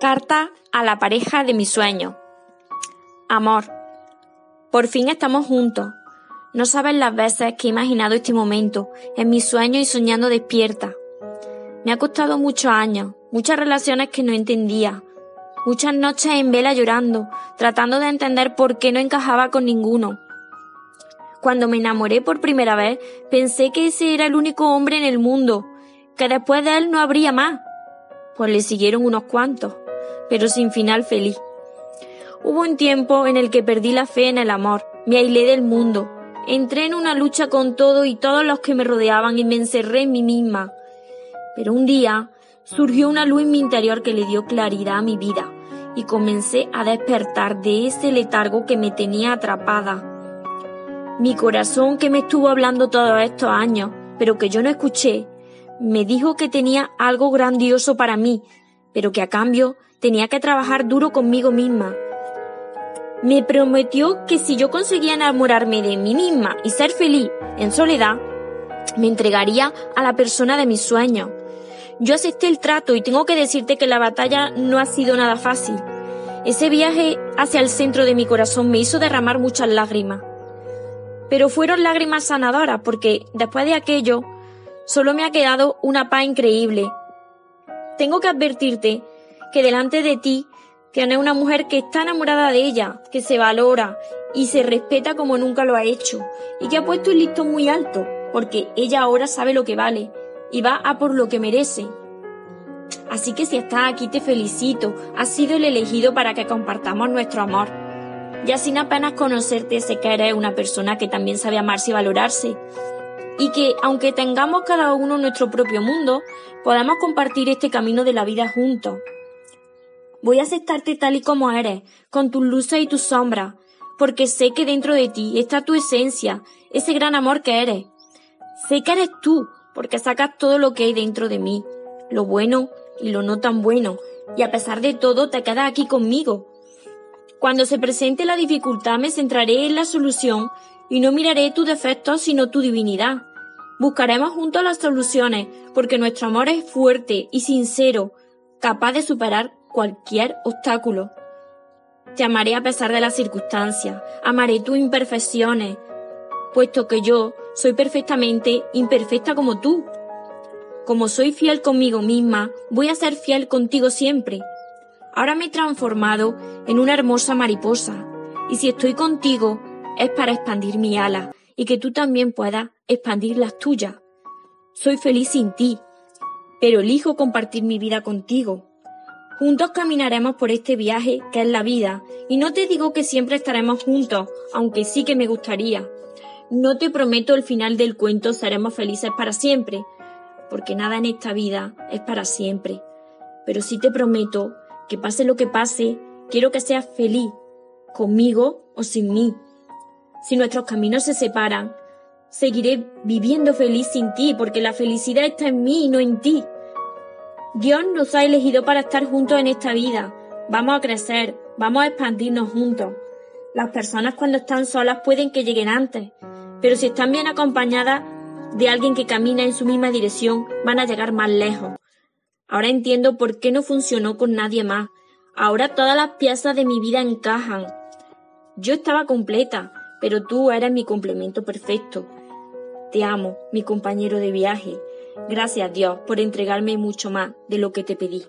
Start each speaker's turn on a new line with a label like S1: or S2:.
S1: Carta a la pareja de mi sueño. Amor, por fin estamos juntos. No sabes las veces que he imaginado este momento en mis sueños y soñando despierta. Me ha costado muchos años, muchas relaciones que no entendía, muchas noches en vela llorando, tratando de entender por qué no encajaba con ninguno. Cuando me enamoré por primera vez, pensé que ese era el único hombre en el mundo, que después de él no habría más. Pues le siguieron unos cuantos, pero sin final feliz. Hubo un tiempo en el que perdí la fe en el amor, me aislé del mundo, entré en una lucha con todo y todos los que me rodeaban y me encerré en mí misma. Pero un día surgió una luz en mi interior que le dio claridad a mi vida y comencé a despertar de ese letargo que me tenía atrapada mi corazón que me estuvo hablando todos estos años, pero que yo no escuché, me dijo que tenía algo grandioso para mí, pero que a cambio tenía que trabajar duro conmigo misma. Me prometió que si yo conseguía enamorarme de mí misma y ser feliz en soledad, me entregaría a la persona de mis sueños. Yo acepté el trato y tengo que decirte que la batalla no ha sido nada fácil. Ese viaje hacia el centro de mi corazón me hizo derramar muchas lágrimas pero fueron lágrimas sanadoras porque después de aquello solo me ha quedado una paz increíble. Tengo que advertirte que delante de ti tienes una mujer que está enamorada de ella, que se valora y se respeta como nunca lo ha hecho y que ha puesto el listón muy alto porque ella ahora sabe lo que vale y va a por lo que merece. Así que si estás aquí te felicito, has sido el elegido para que compartamos nuestro amor ya sin apenas conocerte sé que eres una persona que también sabe amarse y valorarse. Y que, aunque tengamos cada uno nuestro propio mundo, podamos compartir este camino de la vida juntos. Voy a aceptarte tal y como eres, con tus luces y tus sombras, porque sé que dentro de ti está tu esencia, ese gran amor que eres. Sé que eres tú, porque sacas todo lo que hay dentro de mí, lo bueno y lo no tan bueno, y a pesar de todo te quedas aquí conmigo, cuando se presente la dificultad me centraré en la solución y no miraré tus defectos sino tu divinidad. Buscaremos juntos las soluciones porque nuestro amor es fuerte y sincero, capaz de superar cualquier obstáculo. Te amaré a pesar de las circunstancias, amaré tus imperfecciones, puesto que yo soy perfectamente imperfecta como tú. Como soy fiel conmigo misma, voy a ser fiel contigo siempre Ahora me he transformado en una hermosa mariposa, y si estoy contigo es para expandir mi ala y que tú también puedas expandir las tuyas. Soy feliz sin ti, pero elijo compartir mi vida contigo. Juntos caminaremos por este viaje que es la vida, y no te digo que siempre estaremos juntos, aunque sí que me gustaría. No te prometo el final del cuento seremos felices para siempre, porque nada en esta vida es para siempre. Pero sí te prometo que pase lo que pase, quiero que seas feliz, conmigo o sin mí. Si nuestros caminos se separan, seguiré viviendo feliz sin ti, porque la felicidad está en mí y no en ti. Dios nos ha elegido para estar juntos en esta vida. Vamos a crecer, vamos a expandirnos juntos. Las personas cuando están solas pueden que lleguen antes, pero si están bien acompañadas de alguien que camina en su misma dirección, van a llegar más lejos. Ahora entiendo por qué no funcionó con nadie más. Ahora todas las piezas de mi vida encajan. Yo estaba completa, pero tú eres mi complemento perfecto. Te amo, mi compañero de viaje. Gracias Dios por entregarme mucho más de lo que te pedí.